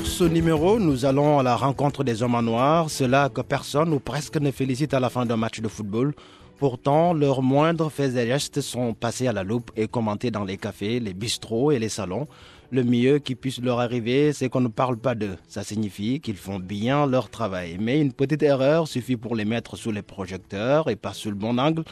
Pour ce numéro, nous allons à la rencontre des hommes en noir, ceux-là que personne ou presque ne félicite à la fin d'un match de football. Pourtant, leurs moindres faits et gestes sont passés à la loupe et commentés dans les cafés, les bistrots et les salons. Le mieux qui puisse leur arriver, c'est qu'on ne parle pas d'eux. Ça signifie qu'ils font bien leur travail. Mais une petite erreur suffit pour les mettre sous les projecteurs et pas sous le bon angle.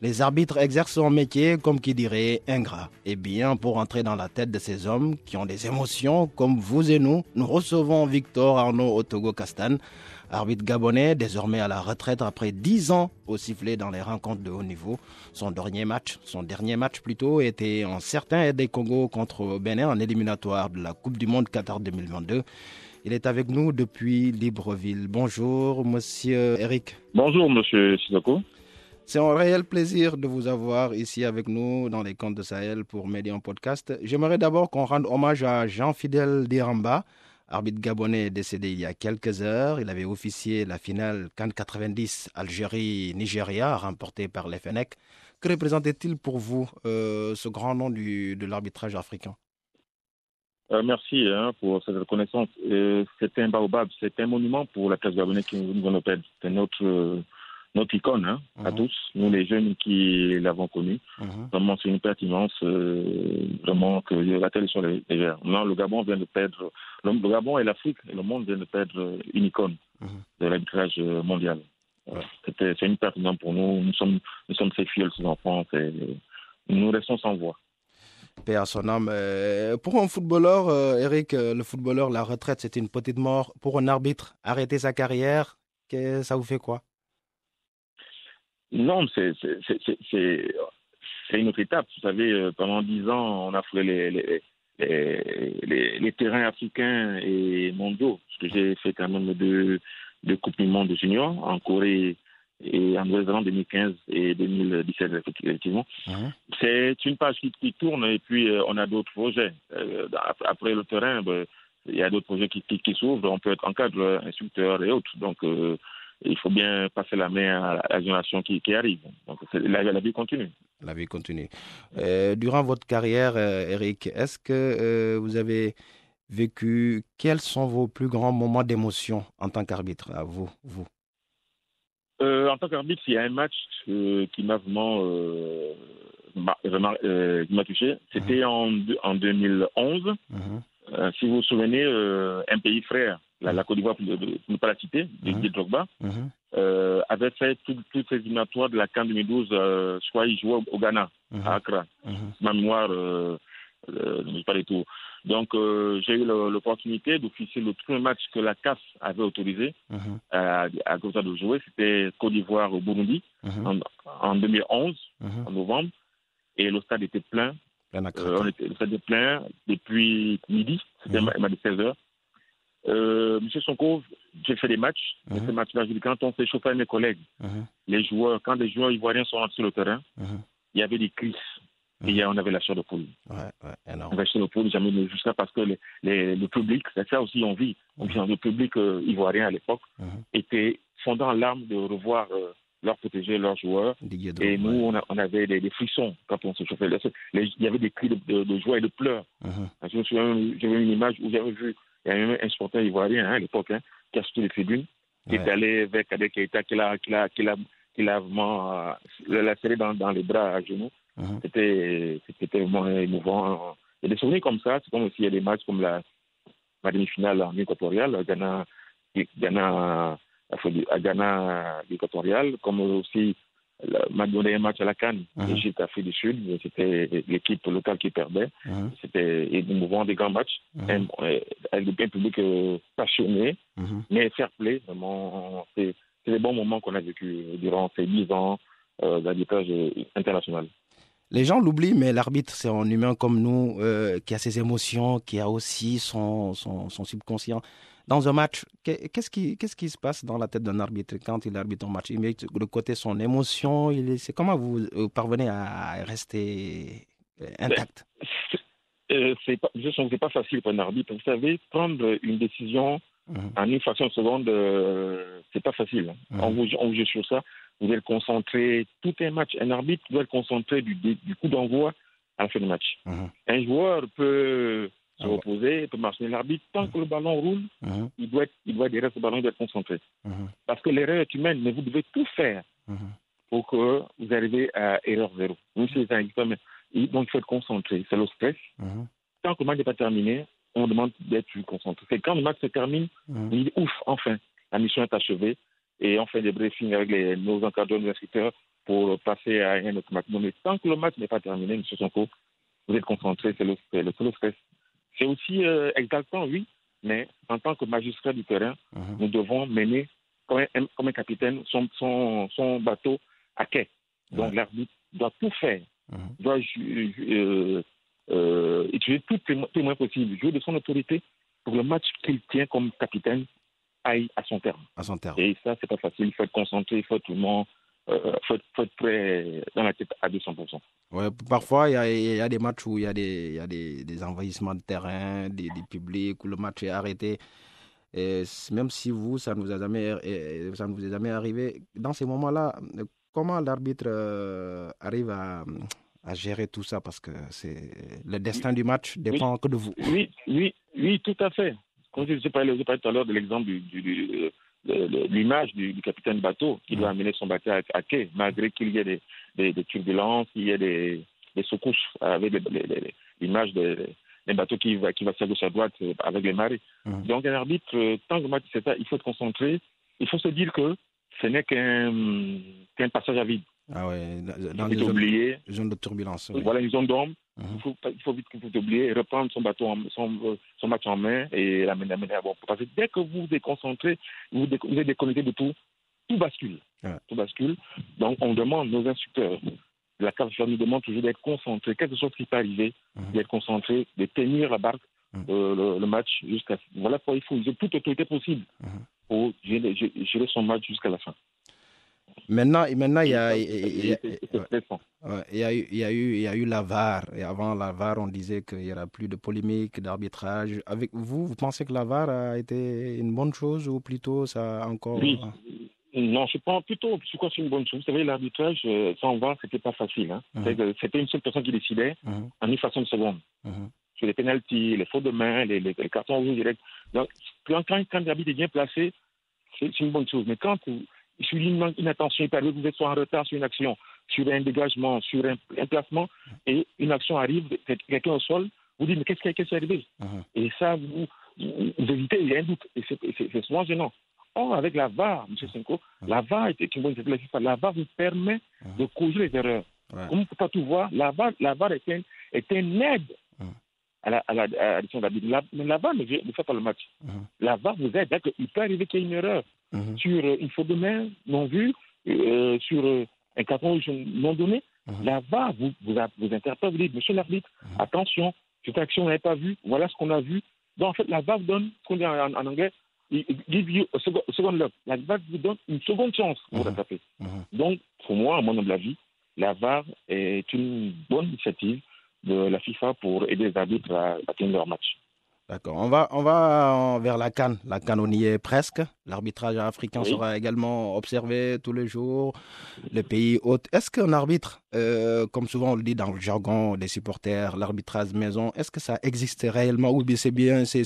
Les arbitres exercent leur métier comme qui dirait ingrat. Et bien, pour entrer dans la tête de ces hommes qui ont des émotions comme vous et nous, nous recevons Victor Arnaud Otogo Castan, arbitre gabonais, désormais à la retraite après 10 ans au sifflet dans les rencontres de haut niveau. Son dernier match, son dernier match plutôt, était en certain des Congo contre Bénin en éliminatoire de la Coupe du Monde Qatar 2022. Il est avec nous depuis Libreville. Bonjour, monsieur Eric. Bonjour, monsieur Sissoko. C'est un réel plaisir de vous avoir ici avec nous dans les Contes de Sahel pour Médian Podcast. J'aimerais d'abord qu'on rende hommage à Jean-Fidèle Diramba, arbitre gabonais décédé il y a quelques heures. Il avait officié la finale Cannes 90 Algérie-Nigeria, remportée par l'FNEC. Que représentait-il pour vous euh, ce grand nom de l'arbitrage africain? Euh, merci hein, pour cette reconnaissance. C'est un baobab, c'est un monument pour la classe gabonaise qui nous nous. C'est notre, notre icône hein, à Mhm. tous, nous les jeunes qui l'avons connu. Mhm. Vraiment, c'est une perte immense, euh, vraiment, que la tête sur les, les verts. Non, le Gabon vient de perdre, le, le Gabon et l'Afrique et le monde viennent de perdre une icône Mhm. de l'arbitrage euh, mondial. C'était- C'est une perte pour nous. Nous sommes, nous sommes ses fils, ses enfants. Nous restons sans voix. À son âme. Euh, Pour un footballeur, euh, Eric, le footballeur, la retraite, c'est une petite mort. Pour un arbitre, arrêter sa carrière, que- ça vous fait quoi? Non, c'est une autre étape. Vous savez, euh, pendant dix ans, on a fait les, les, les, les- les terrains africains et mondiaux. Parce que j'ai fait quand même deux, deux Coupes du Monde junior en Corée et en Nouvelle-Zélande 2015 et 2017, effectivement. C'est une page qui, qui tourne et puis euh, on a d'autres projets. Euh, ap- après le terrain, ben, il y a d'autres projets qui, qui, qui s'ouvrent. On peut être encadreur, instructeur et autres. Donc, euh, il faut bien passer la main à la génération qui, qui arrive. Donc, la, la vie continue. La vie continue. Euh, durant votre carrière, euh, Eric, est-ce que euh, vous avez vécu, quels sont vos plus grands moments d'émotion en tant qu'arbitre, à vous, vous? Euh, en tant qu'arbitre, il y a un match qui m'a vraiment ma- remar- qui m'a touché. C'était en, deux- en 2011. Mhm. Si vous vous souvenez, un pays frère, la, la Côte d'Ivoire, pour ne pas la citer, Mhm. Didier Drogba, Mhm. euh, avait fait tout- toutes ces éliminatoires de la CAN 2012, euh, soit il jouait au, Ghana, Mhm. à Accra. Mhm. Ma mémoire euh, euh, ne pas du tout. Donc, j'ai eu l'opportunité d'officier le premier match que la CAF avait autorisé à, à de jouer. C'était Côte d'Ivoire au Burundi en, en 2011, Mhm. en novembre. Et le stade était plein. Plein à craquer. on était, le stade était plein depuis midi. C'était ma de 16 heures. Euh, Monsieur Sonko, j'ai fait des matchs. Et Ces matchs-là, je dis, quand on fait chauffer mes collègues, Mhm. les joueurs, quand les joueurs ivoiriens sont rentrés sur le terrain, Mhm. il y avait des crises. Et on avait la chair de poule. Ouais, ouais, On avait la chair de poule, jamais ça parce que les- les- le public, c'est ça aussi on vit. On vit le public euh, ivoirien à l'époque était fondant en larmes de revoir euh, leur protéger leurs joueurs. Et nous, on, a- on avait des, des frissons quand on se chauffait. Les- Il y avait des cris de, de- de joie et de pleurs. Je me souviens, j'avais une image où j'avais vu, il y avait même un supporter ivoirien hein, à l'époque, hein, qui a sauté les tribunes, qui Ouais. est allé vers Kadek Keita, qui l'a, qui l'a, qui l'a, qui l'a vraiment euh, serré dans, dans les bras à genoux. Mhm. C'était, c'était vraiment émouvant. Il y a des souvenirs comme ça. C'est comme aussi il y a des matchs comme la, la demi-finale en équatoriale, Ghana, Ghana, à Ghana équatoriale, comme aussi ma dernier match à la Cannes, Mhm. Égypte, Afrique du Sud, c'était l'équipe locale qui perdait. Mhm. C'était émouvant, des grands matchs, Mhm. un- euh, avec un public euh, passionné, Mhm. mais fair play. Vraiment, c'est des bons moments qu'on a vécu durant ces 10 ans euh, d'arbitrage international. Les gens l'oublient, mais l'arbitre, c'est un humain comme nous, euh, qui a ses émotions, qui a aussi son, son, son subconscient. Dans un match, qu'est-ce qui, qu'est-ce qui se passe dans la tête d'un arbitre quand il arbitre un match? Il met de côté son émotion. Il c'est comment vous euh, parvenez à rester euh, intact? euh, pas, c'est pas facile pour un arbitre. Vous savez, prendre une décision mhm. en une fraction de seconde, euh, c'est pas facile. Mhm. On, vous, on joue sur ça. Vous devez le concentrer. Tout un match, un arbitre doit le concentrer du, du coup d'envoi à la fin du match. Mhm. Un joueur peut se ah reposer, il peut marcher l'arbitre. Tant que le ballon roule, il doit être, il doit être ce ballon, il doit être concentré. Parce que l'erreur est humaine, mais vous devez tout faire pour que vous arriviez à erreur zéro. Donc, il faut être concentré. C'est le stress. Tant que le match n'est pas terminé, on demande d'être concentré. C'est quand le match se termine, on dit ouf, enfin, la mission est achevée. Et on fait des briefings avec les, nos encadreurs, nos instructeurs pour passer à un autre match. mais tant que le match n'est pas terminé, M. Sonko, vous êtes concentré, c'est le, le, stress. C'est aussi euh, exaltant, oui, mais en tant que magistrat du terrain, mhm. nous devons mener, comme un, comme un capitaine, son, son, son, bateau à quai. Donc l'arbitre doit tout faire Mhm. doit euh, euh, utiliser tous les moyens possibles, jouer de son autorité pour que le match qu'il tient comme capitaine aille à son terme. À son terme. Et ça, c'est pas facile. Il faut être concentré, il faut être tout le monde. Euh, faut, être, prêt dans la tête à 200%. Ouais, parfois, il y, y a, des matchs où il y a des, y a des, des envahissements de terrain, des, des, publics, où le match est arrêté. Et même si vous, ça ne vous, a jamais, ça ne vous est jamais arrivé, dans ces moments-là, comment l'arbitre euh, arrive à, à, gérer tout ça? Parce que c'est le destin du match dépend que de vous. Oui, oui, oui, tout à fait. Comme je vous parlais, tout à l'heure de l'exemple du, du, de, l'image du, capitaine bateau qui doit amener son bateau à, quai, malgré qu'il y ait des, des, turbulences, qu'il y ait des, des secousses avec l'image d'un bateau qui va, qui va à gauche à droite euh, avec les marées. Donc, un arbitre, euh, tant que match c'est ça, il faut être concentré. Il faut se dire que ce n'est qu'un passage à vide. Ah ouais, dans les zones, zone de turbulence. Voilà une zone d'ombre. Mhm. il, faut, il, faut, vite que vous oubliez, reprendre son bateau, son, son, match en main et l'amener à bon. Parce que dès que vous vous déconcentrez, vous, vous êtes déconnecté de tout, tout bascule. Tout bascule. Donc on demande, nos instructeurs, la CAF nous demande toujours d'être concentrés, quelque chose qui peut arriver, mhm. d'être concentré, de tenir la barque, mhm. euh, le, match jusqu'à. Voilà pourquoi il faut user toute autorité possible pour gérer son match jusqu'à la fin. Maintenant, maintenant il y a, il y a, il y a, eu, il y a eu, il y a eu la VAR. Et avant la VAR, on disait qu'il n'y aura plus de polémique, d'arbitrage. Avec vous, vous pensez que la VAR a été une bonne chose ou plutôt ça a encore. Oui. Non, je pense plutôt je crois que c'est une bonne chose. Vous savez, l'arbitrage, euh, sans VAR, c'était pas facile. Hein. C'était une seule personne qui décidait en une façon de seconde. Sur les pénalties, les fautes de main, les, les, cartons rouges directs. Donc, quand, quand l'arbitre est bien placé, c'est une bonne chose. Mais quand sur une inattention hyperbole, vous êtes soit en retard sur une action, sur un dégagement, sur un, placement, et une action arrive, quelqu'un au sol, vous dites, mais qu'est-ce qui est arrivé? Uh-huh. Et ça, vous, vous, évitez, il y a un doute, et c'est souvent gênant. Or, avec la VAR, M. Senko, uh-huh. la VAR est une bonne La VAR vous permet uh-huh. de corriger les erreurs. Comme on ne peut pas tout voir, la VAR, la VAR est, un, est une aide à la, à la, à la, mais la VAR ne, fait pas le match. La VAR vous aide. Il peut arriver qu'il y ait une erreur. Sur euh, une faute de main non vue, euh, sur euh, un carton non donné. Mhm. La VAR vous, vous, vous interpelle, vous dites, monsieur l'arbitre, mhm. attention, cette action, on n'avait pas vu, voilà ce qu'on a vu. Donc, en fait, la VAR donne, ce qu'on dit en, anglais, give you a second, look. La VAR vous donne une seconde chance pour rattraper. Donc, pour moi, à mon humble avis, la VAR est une bonne initiative de la FIFA pour aider les arbitres à atteindre leur match. D'accord. On va, on va vers la Cannes. La Cannes, on y est presque. L'arbitrage africain sera également observé tous les jours. Les pays hôtes. Est-ce qu'un arbitre, euh, comme souvent on le dit dans le jargon des supporters, l'arbitrage maison, est-ce que ça existe réellement ou bien c'est bien, c'est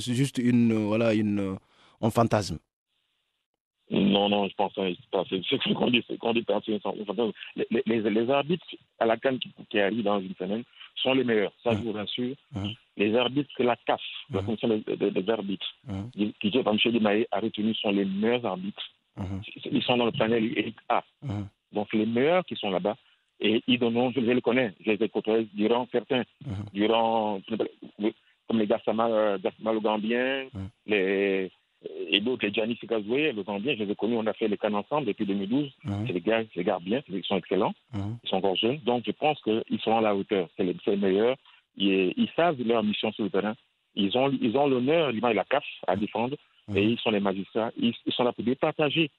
juste une, voilà, une, un fantasme? Non, non, je pense que c'est ce qu'on dit, c'est qu'on dit, les, les, les, arbitres à la Cannes qui, qui arrivent dans une semaine sont les meilleurs, ça je vous rassure. Les arbitres que la CAF, la commission des, arbitres, qui, qui M. Dimaye, a retenu sont les meilleurs arbitres. Ils sont dans le panel Élite A. Donc les meilleurs qui sont là-bas, et ils donnent, je, les connais, je les ai côtoyés durant certains, durant, comme les Gassama, Gassama le Gambien, les et d'autres, les Gianni Sikazoué, le Zambien, je les ai connus, on a fait les cannes ensemble depuis 2012. Mhm. C'est des gars, c'est des gars bien, ils sont excellents, ils sont encore jeunes. Donc je pense qu'ils seront à la hauteur. C'est les, meilleurs. Ils, ils savent leur mission sur le terrain. Ils ont ils ont l'honneur, l'image la CAF à défendre. Et ils sont les magistrats. Ils, ils sont là pour départager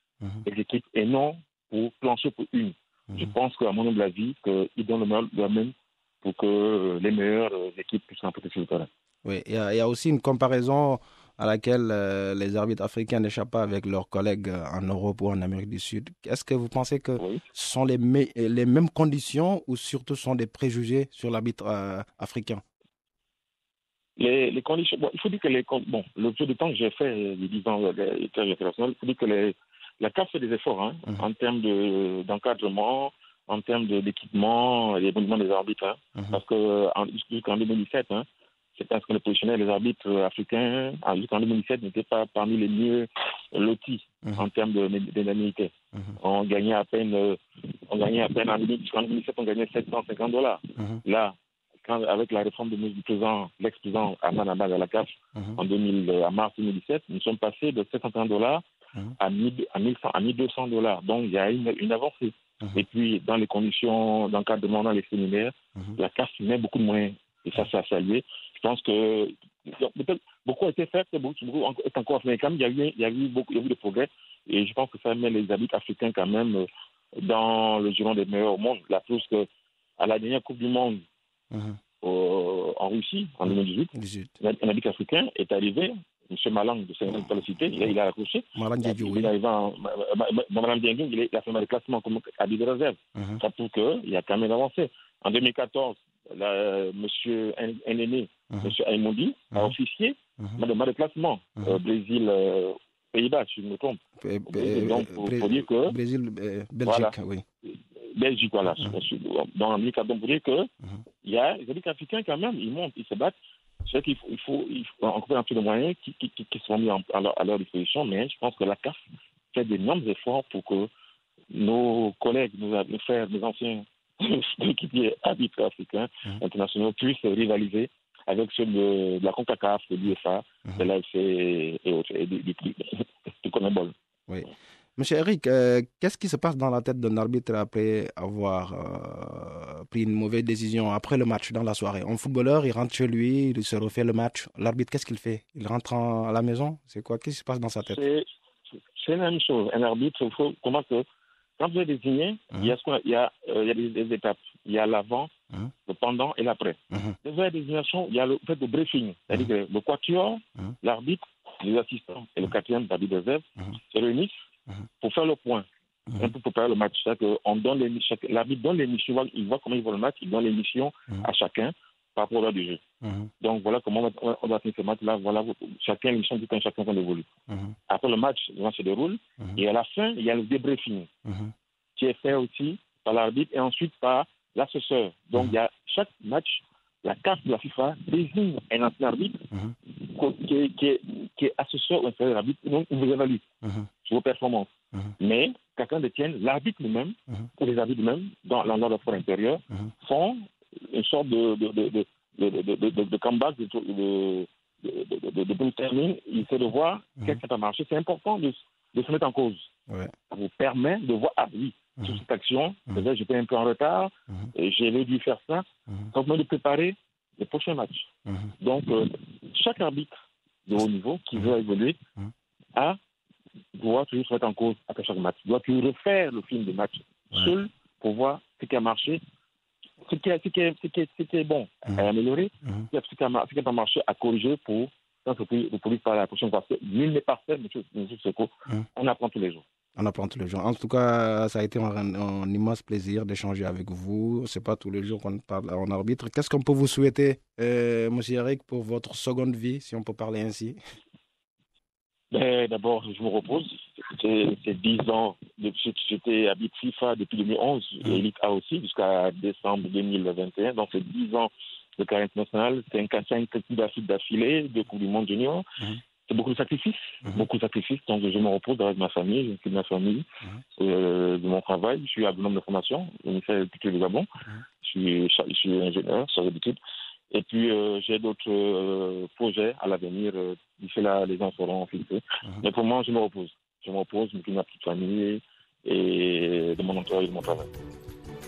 les équipes et non pour plancher pour une. Je pense qu'à mon nom de la vie, qu'ils donnent le meilleur d'eux-mêmes pour que les meilleures équipes puissent remporter sur le terrain. Oui, il y, a, il y a aussi une comparaison à laquelle euh, les arbitres africains n'échappent pas avec leurs collègues euh, en Europe ou en Amérique du Sud. Est-ce que vous pensez que Oui. ce sont les, me- les mêmes conditions ou surtout ce sont des préjugés sur l'arbitre euh, africain? Les, les conditions. Bon, il faut dire que les. Bon, le peu de temps que j'ai fait, les 10 ans les étages internationaux, il faut dire que les, la CAF fait des efforts hein, Mhm. en termes de- d'encadrement, en termes de- d'équipement, et d'évolution des arbitres. hein. Mhm. Parce que en- jusqu'en 2017, hein, c'est parce qu'on positionnait les arbitres africains, en- jusqu'en 2017, n'étaient pas parmi les mieux lotis Mhm. en termes de- d'indemnité. Mhm. On gagnait à peine, euh, on gagnait à peine en 2000 jusqu'en 2017, on gagnait 750 dollars. Mhm. Là, quand, avec la réforme de- du président, l'ex-président Ahmad Ahmad à la CAF en 2000, euh, en mars 2017, nous sommes passés de 750 dollars à, 1000 à, 1100 à 1200 dollars. Donc, il y a une, une avancée. Et puis, dans les conditions d'encadrement dans les séminaires, la CAF met beaucoup de moyens. Et ça, c'est à saluer. Je pense que beaucoup a été fait, beaucoup, est encore à faire. Quand même, il y a eu, il y a eu beaucoup il y a eu de progrès. Et je pense que ça met les habits africains quand même euh, dans le giron des meilleurs au monde. La plus que à la dernière Coupe du Monde Mhm. au- en Russie, en 2018, 18. un habit africain est arrivé, M. Malang de pour le citer, il a, il a accroché. Maran Il oui. est arrivé en. Mme Diengou, il a fait le classement comme habit de réserve. Mhm. Ça prouve qu'il y a quand même avancé. En 2014, là, M. Nene, Mhm. M. Aïmondi, a Mhm. Mhm. dans le classement. Mhm. Euh, Brésil, euh, Pays-Bas, si je me trompe. Brésil, donc, pour- Bré- pour dire que- Brésil, euh, Belgique, oui. Belgique, voilà. Dans l'Amérique, donc pour dire que il y a les Américains africains quand même, ils montent, ils se battent. C'est qu'il faut, il faut, il faut encore un peu de moyens qui, qui, qui, qui seront mis en- à, leur, à leur disposition, mais je pense que la CAF fait d'énormes efforts pour que nos collègues, nos, nos frères, nos anciens équipiers arbitres africains Mhm. internationaux puissent rivaliser avec ceux de, de la CONCACAF, de l'UEFA, Mhm. de l'AFC et autres, et du, du, du, du CONMEBOL. Monsieur Eric, euh, qu'est-ce qui se passe dans la tête d'un arbitre après avoir euh, pris une mauvaise décision après le match, dans la soirée? Un footballeur, il rentre chez lui, il se refait le match. L'arbitre, qu'est-ce qu'il fait? Il rentre en- à la maison? C'est quoi? Qu'est-ce qui se passe dans sa tête? C'est c'est la même chose. Un arbitre, il faut comment que quand vous êtes désigné, il y a ce qu'on- il y a, euh, il y a des, des étapes. Il y a l'avant, Mhm. le pendant et l'après. Mhm. Devant la désignation, il y a le fait de briefing, c'est-à-dire que le quatuor, l'arbitre, les assistants et le quatrième l'arbitre de réserve Mhm. se réunissent pour faire le point, un peu pour préparer le match. C'est-à-dire l'arbitre donne les missions, il voit- comment il voit le match, il donne les missions à chacun par rapport à du jeu. Mhm. Donc voilà comment on va, on va- va finir ce match-là. Voilà chacun les missions du temps, chacun son évolue. Mhm. Après le match, le match se déroule. Mhm. Et à la fin, il y a le débriefing qui est fait aussi par l'arbitre et ensuite par l'assesseur. Donc, il y a chaque match, la carte de la FIFA désigne un ancien arbitre qui, est, qui, est, qui est assesseur ou inférieur à l'arbitre. Donc, vous évalue sur vos performances. Mais, quelqu'un détient l'arbitre lui-même, ou les arbitres eux-mêmes, dans, dans leur sport intérieur, font une sorte de, de, de, de, de, comeback, de. Il essaie de voir Mhm. qu'est-ce qui pas marché. C'est important de, de se mettre en cause Ouais. ça vous permet de voir, ah oui, Mhm. sur cette action, Mhm. j'étais un peu en retard, Mhm. et j'avais dû faire ça, Mhm. ça permet de préparer les prochains matchs. Mhm. Donc, euh, chaque arbitre de haut niveau qui veut évoluer Mhm. a, doit toujours se mettre en cause après chaque match, doit toujours refaire le film de match Ouais. seul pour voir ce qui a marché, ce qui, ce ce ce est bon Mhm. à améliorer, ce qui n'a pas marché à corriger pour l'entreprise de police par la prochaine fois. Nul n'est parfait, monsieur, monsieur Seko. Mhm. On apprend tous les jours. On apprend tous les jours. En tout cas, ça a été un, un immense plaisir d'échanger avec vous. C'est pas tous les jours qu'on parle en arbitre. Qu'est-ce qu'on peut vous souhaiter, euh, Monsieur Eric, pour votre seconde vie, si on peut parler ainsi? Ben, D'abord, je me repose. C'est 10 ans. J'étais habité FIFA depuis 2011, et Elite A aussi, jusqu'à décembre 2021. Donc, c'est 10 ans de carrière internationale. C'est un 5 coups d'Afrique d'affilée, deux Coupes du Monde junior. Mhm. C'est beaucoup de sacrifices. Mhm. Beaucoup de sacrifices. Donc, je me repose avec ma famille, je m'occupe de ma famille, Mhm. euh, de mon travail. Je suis agronome de formation au ministère de l'Agriculture du Gabon. Mhm. Je, suis, je suis ingénieur, d'études. Et puis, euh, j'ai d'autres euh, projets à l'avenir. D'ici là, les gens seront fixés. Mais pour moi, je me repose. Je me repose, je m'occupe de ma petite famille et de mon entourage et de mon travail.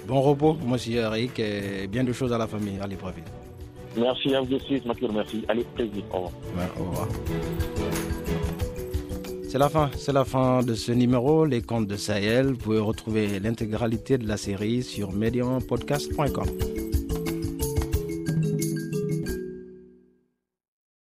Bon repos, monsieur Eric, et bien de choses à la famille. Allez, profite. Merci à vous aussi, je remercie. Allez, plaisir. Au revoir. Ouais, au revoir. C'est la fin, c'est la fin de ce numéro, les contes de Sahel. Vous pouvez retrouver l'intégralité de la série sur mediumpodcast.com.